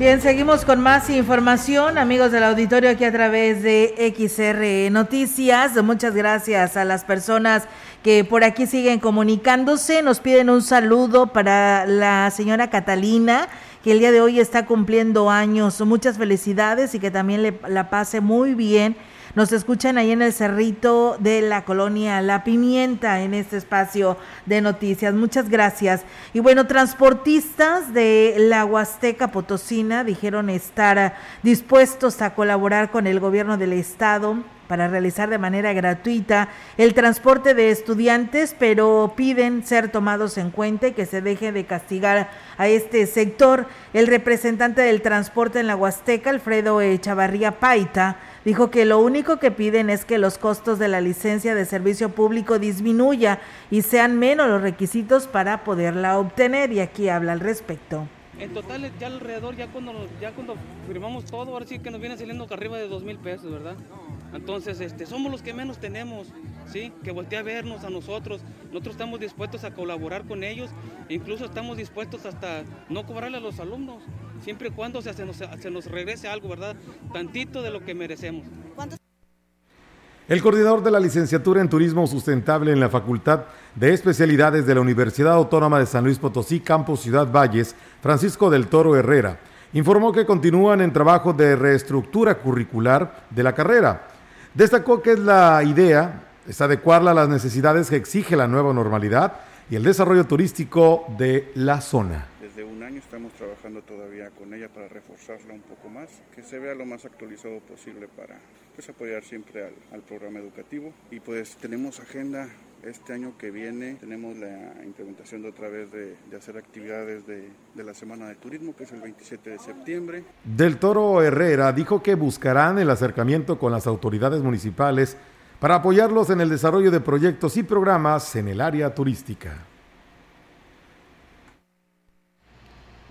Bien, seguimos con más información, amigos del auditorio, aquí a través de XR Noticias. Muchas gracias a las personas que por aquí siguen comunicándose. Nos piden un saludo para la señora Catalina, que el día de hoy está cumpliendo años. Muchas felicidades y que también le, la pase muy bien. Nos escuchan ahí en el cerrito de la colonia La Pimienta en este espacio de noticias. Muchas gracias. Y bueno, transportistas de la Huasteca Potosina dijeron estar dispuestos a colaborar con el gobierno del estado para realizar de manera gratuita el transporte de estudiantes, pero piden ser tomados en cuenta y que se deje de castigar a este sector. El representante del transporte en la Huasteca, Alfredo Chavarría Paita, dijo que lo único que piden es que los costos de la licencia de servicio público disminuya y sean menos los requisitos para poderla obtener y aquí habla al respecto. En total, ya alrededor, ya cuando, ya cuando firmamos todo, ahora sí que nos viene saliendo que arriba de dos mil pesos, ¿verdad? Entonces, este, somos los que menos tenemos, ¿sí? Que voltee a vernos a nosotros. Nosotros estamos dispuestos a colaborar con ellos, incluso estamos dispuestos hasta no cobrarle a los alumnos, siempre y cuando se, se nos, se nos regrese algo, ¿verdad? Tantito de lo que merecemos. El coordinador de la licenciatura en Turismo Sustentable en la Facultad de Especialidades de la Universidad Autónoma de San Luis Potosí, Campus Ciudad Valles, Francisco del Toro Herrera, informó que continúan en trabajos de reestructura curricular de la carrera. Destacó que es la idea es adecuarla a las necesidades que exige la nueva normalidad y el desarrollo turístico de la zona. Desde un año estamos trabajando todavía con ella para reforzarla un poco más, que se vea lo más actualizado posible para pues, apoyar siempre al, al programa educativo. Y pues tenemos agenda este año que viene tenemos la implementación de otra vez de, de hacer actividades de, de, la Semana de Turismo, que es el 27 de septiembre. Del Toro Herrera dijo que buscarán el acercamiento con las autoridades municipales para apoyarlos en el desarrollo de proyectos y programas en el área turística.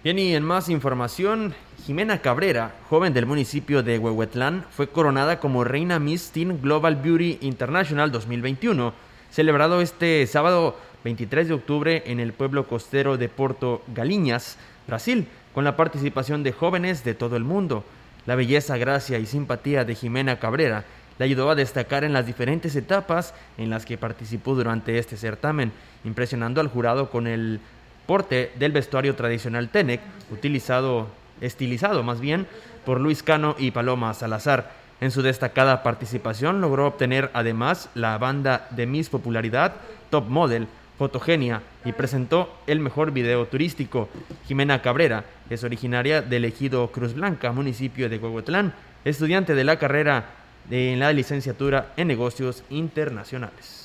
Bien, y en más información, Jimena Cabrera, joven del municipio de Huehuetlán, fue coronada como Reina Miss Teen Global Beauty International 2021, celebrado este sábado 23 de octubre en el pueblo costero de Porto Galiñas, Brasil, con la participación de jóvenes de todo el mundo. La belleza, gracia y simpatía de Jimena Cabrera le ayudó a destacar en las diferentes etapas en las que participó durante este certamen, impresionando al jurado con el porte del vestuario tradicional Tenec, utilizado, estilizado más bien, por Luis Cano y Paloma Salazar. En su destacada participación logró obtener además la banda de Miss Popularidad Top Model, Fotogenia y presentó el mejor video turístico. Jimena Cabrera es originaria del ejido Cruz Blanca, municipio de Huehuetlán, estudiante de la carrera en la licenciatura en negocios internacionales.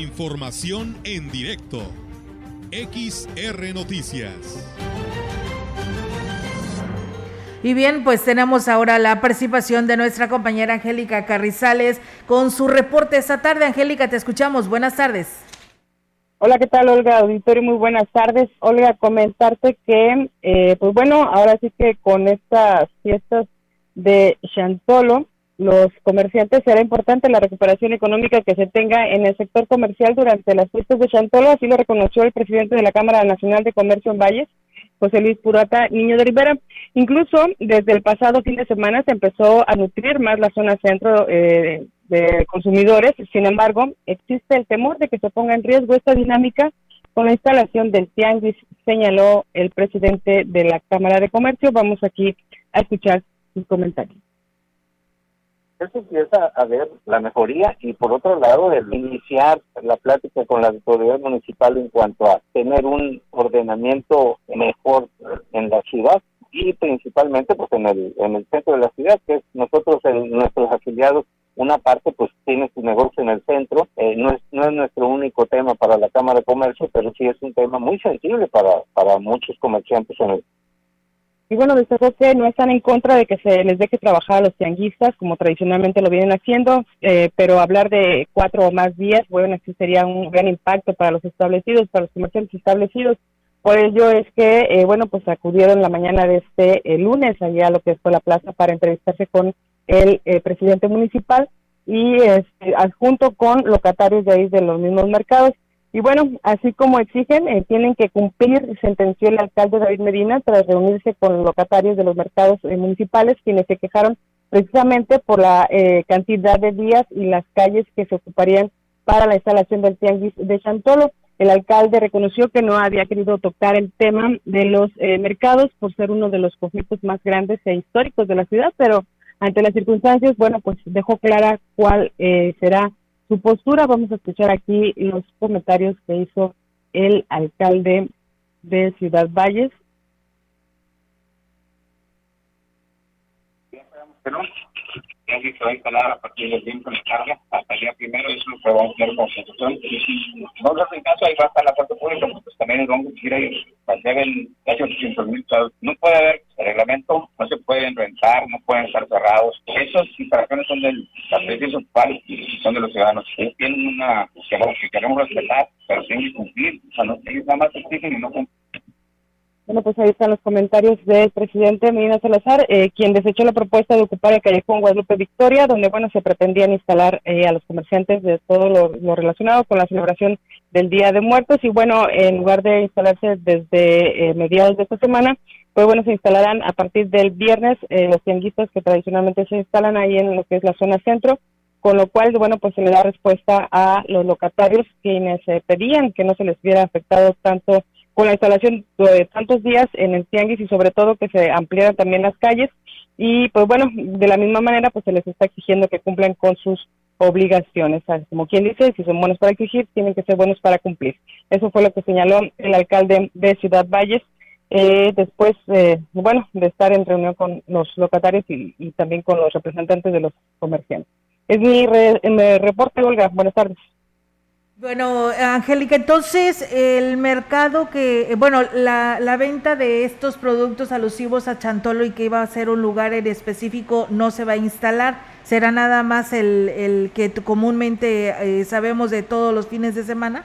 Información en directo. XR Noticias. Y bien, pues tenemos ahora la participación de nuestra compañera Angélica Carrizales con su reporte esta tarde. Angélica, te escuchamos. Buenas tardes. Hola, ¿qué tal, Olga? Auditorio, muy buenas tardes. Olga, comentarte que, eh, pues bueno, ahora sí que con estas fiestas de Chantolo, los comerciantes será importante la recuperación económica que se tenga en el sector comercial durante las fiestas de Chantolo, así lo reconoció el presidente de la Cámara Nacional de Comercio en Valles, José Luis Purata Niño de Rivera. Incluso desde el pasado fin de semana se empezó a nutrir más la zona centro eh, de consumidores. Sin embargo, existe el temor de que se ponga en riesgo esta dinámica con la instalación del tianguis, señaló el presidente de la Cámara de Comercio. Vamos aquí a escuchar sus comentarios eso empieza a ver la mejoría y por otro lado el iniciar la plática con la autoridad municipal en cuanto a tener un ordenamiento mejor en la ciudad y principalmente pues en el en el centro de la ciudad que es nosotros nuestros afiliados una parte pues tiene su negocio en el centro. Eh, no es no es nuestro único tema para la cámara de comercio pero sí es un tema muy sensible para para muchos comerciantes en el y bueno, destacó que no están en contra de que se les deje trabajar a los tianguistas, como tradicionalmente lo vienen haciendo, eh, pero hablar de cuatro o más días, bueno, sí sería un gran impacto para los establecidos, para los comerciantes establecidos. Por ello es que, eh, bueno, pues acudieron la mañana de este eh, lunes allá a lo que fue la plaza para entrevistarse con el presidente municipal y este, adjunto con locatarios de ahí de los mismos mercados. Y bueno, así como exigen, eh, tienen que cumplir, sentenció el alcalde David Medina tras reunirse con locatarios de los mercados eh, municipales, quienes se quejaron precisamente por la eh, cantidad de días y las calles que se ocuparían para la instalación del tianguis de Chantolo. El alcalde reconoció que no había querido tocar el tema de los mercados por ser uno de los conflictos más grandes e históricos de la ciudad, pero ante las circunstancias, bueno, pues dejó clara cuál será su postura. Vamos a escuchar aquí los comentarios que hizo el alcalde de Ciudad Valles. Que se va a instalar a partir del tiempo de carga hasta el día primero, eso es lo que vamos a hacer constitución. Si no hacen caso, ahí va a estar la parte pública, pues también vamos a decir ellos, cuando el 800 mil No puede haber reglamento, no se pueden rentar, no pueden estar cerrados. Esas instalaciones son del servicio municipal y son de los ciudadanos. Ellos tienen una que, queremos respetar, pero tienen que cumplir. O sea, no, ellos nada más exigen y no cumplen. Bueno, pues ahí están los comentarios del presidente Medina Salazar, eh, quien desechó la propuesta de ocupar el callejón Guadalupe Victoria, donde, bueno, se pretendían instalar eh, a los comerciantes de todo lo, relacionado con la celebración del Día de Muertos. Y, bueno, en lugar de instalarse desde eh, mediados de esta semana, pues, bueno, se instalarán a partir del viernes los tianguistas que tradicionalmente se instalan ahí en lo que es la zona centro con lo cual, bueno, pues se le da respuesta a los locatarios quienes eh, pedían que no se les hubiera afectado tanto con la instalación de tantos días en el tianguis y sobre todo que se ampliaran también las calles y pues bueno, de la misma manera pues se les está exigiendo que cumplan con sus obligaciones, como quien dice, si son buenos para exigir, tienen que ser buenos para cumplir. Eso fue lo que señaló el alcalde de Ciudad Valles eh, después, eh, bueno, de estar en reunión con los locatarios y, y también con los representantes de los comerciantes. Es mi, reporte, Olga. Buenas tardes. Bueno, Angélica, entonces el mercado que, bueno, la, la, venta de estos productos alusivos a Chantolo y que iba a ser un lugar en específico no se va a instalar, será nada más el, el que comúnmente eh, sabemos de todos los fines de semana.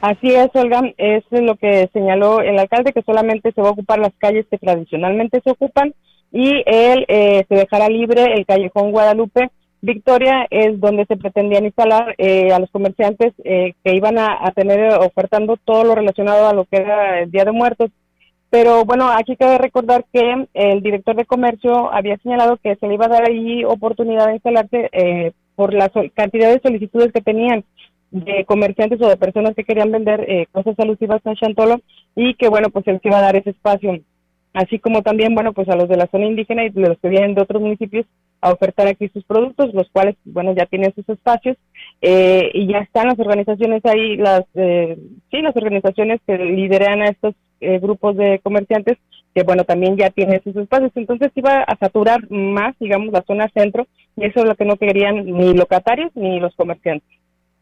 Así es, Olga, es lo que señaló el alcalde, que solamente se va a ocupar las calles que tradicionalmente se ocupan y él eh, se dejará libre el callejón Guadalupe Victoria es donde se pretendían instalar eh, a los comerciantes eh, que iban a, tener ofertando todo lo relacionado a lo que era el Día de Muertos. Pero bueno, aquí cabe recordar que el director de comercio había señalado que se le iba a dar ahí oportunidad de instalarse eh, por la cantidad de solicitudes que tenían de comerciantes o de personas que querían vender cosas alusivas a Chantolo y que bueno, pues se iba a dar ese espacio así como también, bueno, pues a los de la zona indígena y de los que vienen de otros municipios a ofertar aquí sus productos, los cuales, bueno, ya tienen sus espacios eh, y ya están las organizaciones ahí, las, eh, sí, las organizaciones que lideran a estos eh, grupos de comerciantes, que, bueno, también ya tienen sus espacios. Entonces iba a saturar más, digamos, la zona centro y eso es lo que no querían ni locatarios ni los comerciantes.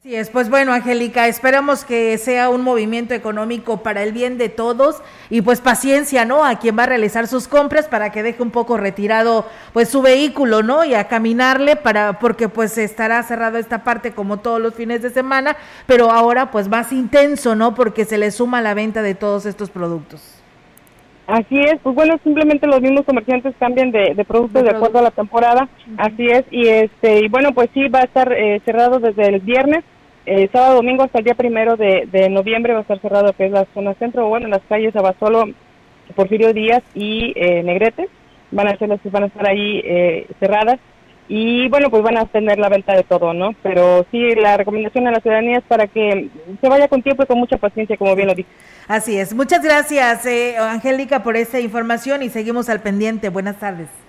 Sí, es, pues bueno, Angélica, esperamos que sea un movimiento económico para el bien de todos y pues paciencia, ¿no? A quien va a realizar sus compras para que deje un poco retirado pues su vehículo, ¿no? Y a caminarle para porque pues estará cerrado esta parte como todos los fines de semana, pero ahora pues más intenso, ¿no? Porque se le suma la venta de todos estos productos. Así es, pues bueno, simplemente los mismos comerciantes cambian de, productos de, acuerdo a la temporada, así es, y este, y bueno, pues sí, va a estar eh, cerrado desde el viernes eh, sábado domingo hasta el día primero de, noviembre va a estar cerrado que es la zona centro, bueno, las calles Abasolo, Porfirio Díaz y eh, Negrete, van a ser las que van a estar ahí eh, cerradas y bueno, pues van a tener la venta de todo, ¿no? Pero sí, la recomendación a la ciudadanía es para que se vaya con tiempo y con mucha paciencia, como bien lo dije. Así es. Muchas gracias, eh, Angélica, por esta información y seguimos al pendiente. Buenas tardes.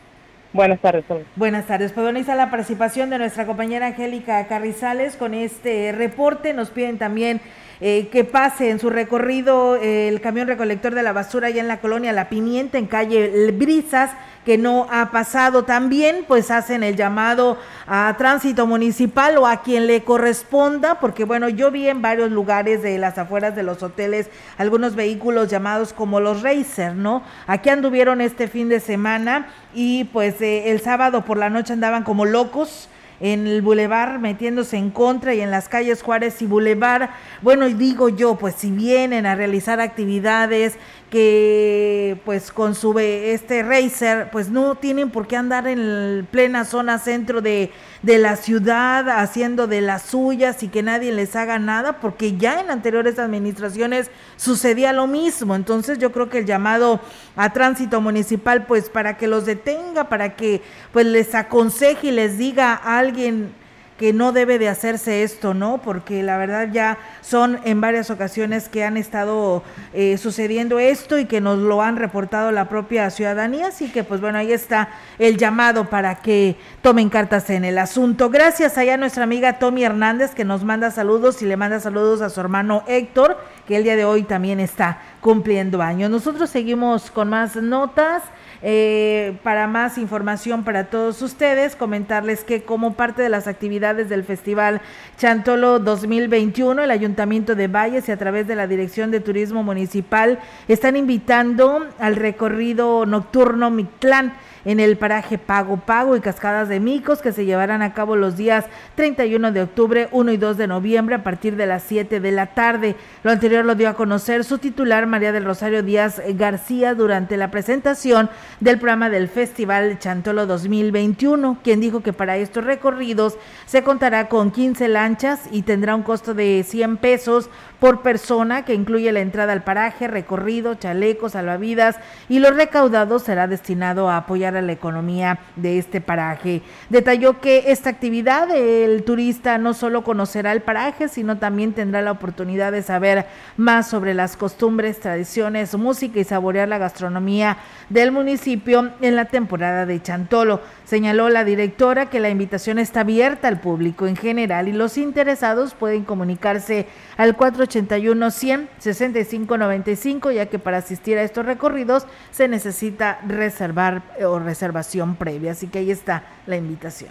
Buenas tardes. Buenas tardes. Pues bueno, la participación de nuestra compañera Angélica Carrizales con este reporte. Nos piden también eh, que pase en su recorrido eh, el camión recolector de la basura allá en la colonia La Pimienta, en calle Brisas, que no ha pasado también, pues hacen el llamado a tránsito municipal o a quien le corresponda, porque bueno, yo vi en varios lugares de las afueras de los hoteles algunos vehículos llamados como los Racer, ¿no? Aquí anduvieron este fin de semana y pues eh, el sábado por la noche andaban como locos en el bulevar metiéndose en contra y en las calles Juárez y Boulevard. Bueno, y digo yo, pues si vienen a realizar actividades que pues con su este racer pues no tienen por qué andar en plena zona centro de, de la ciudad haciendo de las suyas y que nadie les haga nada porque ya en anteriores administraciones sucedía lo mismo. Entonces yo creo que el llamado a tránsito municipal pues para que los detenga para que pues les aconseje y les diga a alguien que no debe de hacerse esto, ¿no? Porque la verdad ya son en varias ocasiones que han estado eh, sucediendo esto y que nos lo han reportado la propia ciudadanía, así que pues bueno, ahí está el llamado para que tomen cartas en el asunto. Gracias allá a nuestra amiga Tommy Hernández que nos manda saludos y le manda saludos a su hermano Héctor, que el día de hoy también está cumpliendo años. Nosotros seguimos con más notas. Eh, para más información para todos ustedes, comentarles que como parte de las actividades del Festival Chantolo 2021, el Ayuntamiento de Valles y a través de la Dirección de Turismo Municipal están invitando al recorrido nocturno Mictlán en el paraje Pago Pago y Cascadas de Micos que se llevarán a cabo los días 31 de octubre, 1 y 2 de noviembre a partir de las 7 de la tarde. Lo anterior lo dio a conocer su titular María del Rosario Díaz García durante la presentación del programa del Festival Chantolo 2021, quien dijo que para estos recorridos se contará con 15 lanchas y tendrá un costo de 100 pesos por persona que incluye la entrada al paraje, recorrido, chalecos, salvavidas y lo recaudado será destinado a apoyar a la economía de este paraje. Detalló que esta actividad el turista no solo conocerá el paraje, sino también tendrá la oportunidad de saber más sobre las costumbres, tradiciones, música y saborear la gastronomía del municipio en la temporada de Chantolo. Señaló la directora que la invitación está abierta al público en general y los interesados pueden comunicarse al 481 100 65 95 ya que para asistir a estos recorridos se necesita reservar eh, o reservación previa. Así que ahí está la invitación.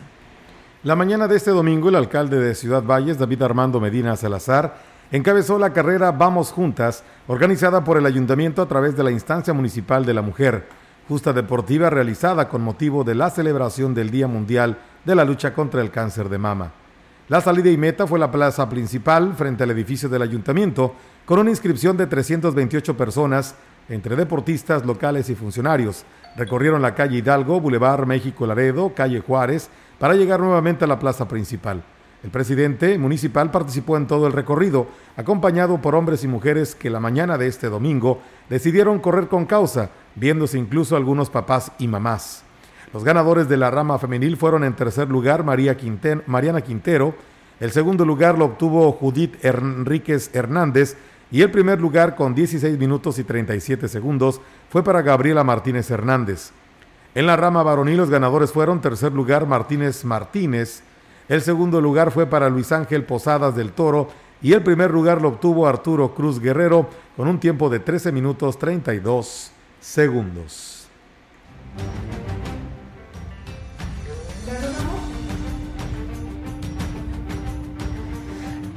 La mañana de este domingo, el alcalde de Ciudad Valles, David Armando Medina Salazar, encabezó la carrera Vamos Juntas, organizada por el ayuntamiento a través de la instancia municipal de la mujer justa deportiva realizada con motivo de la celebración del Día Mundial de la Lucha contra el Cáncer de Mama. La salida y meta fue la plaza principal frente al edificio del ayuntamiento, con una inscripción de 328 personas, entre deportistas locales y funcionarios. Recorrieron la calle Hidalgo, Boulevard México Laredo, calle Juárez, para llegar nuevamente a la plaza principal. El presidente municipal participó en todo el recorrido, acompañado por hombres y mujeres que la mañana de este domingo decidieron correr con causa, viéndose incluso algunos papás y mamás. Los ganadores de la rama femenil fueron en tercer lugar María Mariana Quintero, el segundo lugar lo obtuvo Judith Enríquez Hernández y el primer lugar con 16 minutos y 37 segundos fue para Gabriela Martínez Hernández. En la rama varonil los ganadores fueron tercer lugar Martínez Martínez, el segundo lugar fue para Luis Ángel Posadas del Toro y el primer lugar lo obtuvo Arturo Cruz Guerrero con un tiempo de 13 minutos 32 segundos.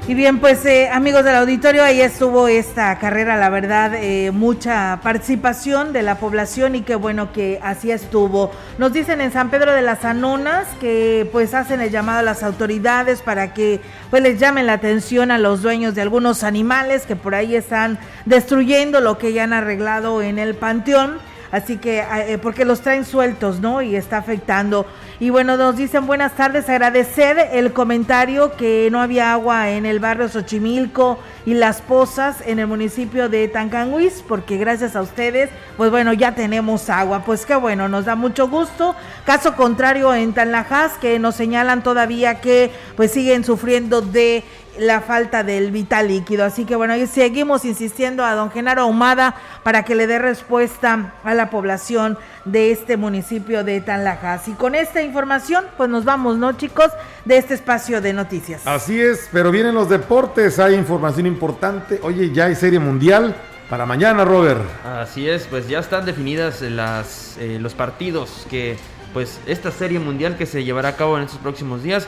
Y bien, pues eh, amigos del auditorio, ahí estuvo esta carrera, la verdad, eh, mucha participación de la población y qué bueno que así estuvo. Nos dicen en San Pedro de las Anonas que pues hacen el llamado a las autoridades para que pues les llamen la atención a los dueños de algunos animales que por ahí están destruyendo lo que ya han arreglado en el panteón Así que, eh, porque los traen sueltos, ¿no? Y está afectando. Y bueno, nos dicen buenas tardes, agradecer el comentario que no había agua en el barrio Xochimilco y Las Pozas en el municipio de Tancanguis, porque gracias a ustedes, pues bueno, ya tenemos agua. Pues qué bueno, nos da mucho gusto. Caso contrario en Tanlajas, que nos señalan todavía que pues siguen sufriendo de la falta del vital líquido. Así que bueno, seguimos insistiendo a don Genaro Ahumada para que le dé respuesta a la población de este municipio de Tanlajas. Y con esta información, pues nos vamos, ¿no, chicos? De este espacio de noticias. Así es, pero vienen los deportes, hay información importante. Oye, ya hay serie mundial. Para mañana, Robert. Así es, pues ya están definidas las, eh, los partidos que, pues, esta serie mundial que se llevará a cabo en estos próximos días,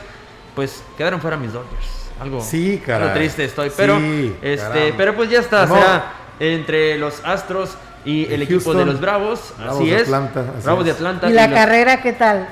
pues quedaron fuera mis Dodgers algo, sí, triste estoy. Pero, este, pero pues ya está, será entre los Astros y el, equipo de los Bravos, así es. Bravos de Atlanta. ¿Y la carrera qué tal?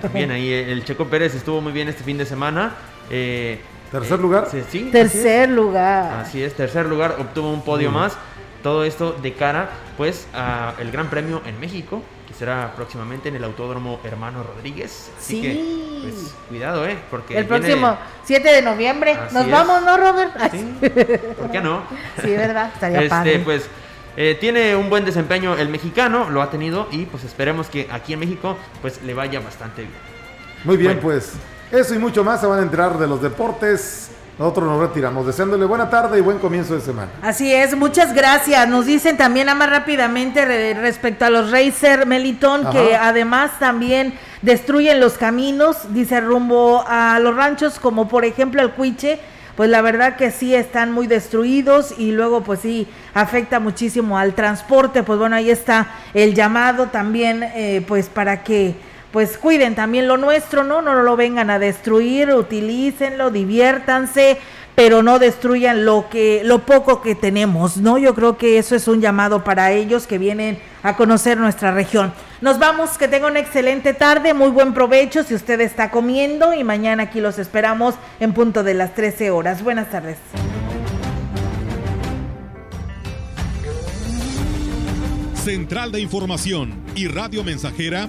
También ahí el Checo Pérez estuvo muy bien este fin de semana. Eh, ¿Tercer lugar? Sí, tercer lugar. Así es, tercer lugar, obtuvo un podio más. Todo esto de cara, pues, al Gran Premio en México, será próximamente en el Autódromo Hermano Rodríguez. Así sí. que, pues, cuidado, ¿eh? Porque el próximo 7 de noviembre. Nos vamos, ¿no, Robert? Sí. ¿Por qué no? Sí, ¿verdad? Estaría este, padre. Pues, eh, tiene un buen desempeño el mexicano, lo ha tenido y pues esperemos que aquí en México pues le vaya bastante bien. Muy bien, pues eso y mucho más se van a entrar de los deportes nosotros nos retiramos deseándole buena tarde y buen comienzo de semana. Así es, muchas gracias. Nos dicen también a más rápidamente respecto a los Racer Melitón que además también destruyen los caminos, dice rumbo a los ranchos como por ejemplo el Cuiche. Pues la verdad que sí están muy destruidos y luego pues sí afecta muchísimo al transporte. Pues bueno, ahí está el llamado también eh, pues para que pues cuiden también lo nuestro, ¿no? No lo vengan a destruir, utilícenlo, diviértanse, pero no destruyan lo que lo poco que tenemos, ¿no? Yo creo que eso es un llamado para ellos que vienen a conocer nuestra región. Nos vamos, que tenga una excelente tarde, muy buen provecho si usted está comiendo y mañana aquí los esperamos en punto de las 13 horas. Buenas tardes. Central de Información y Radio Mensajera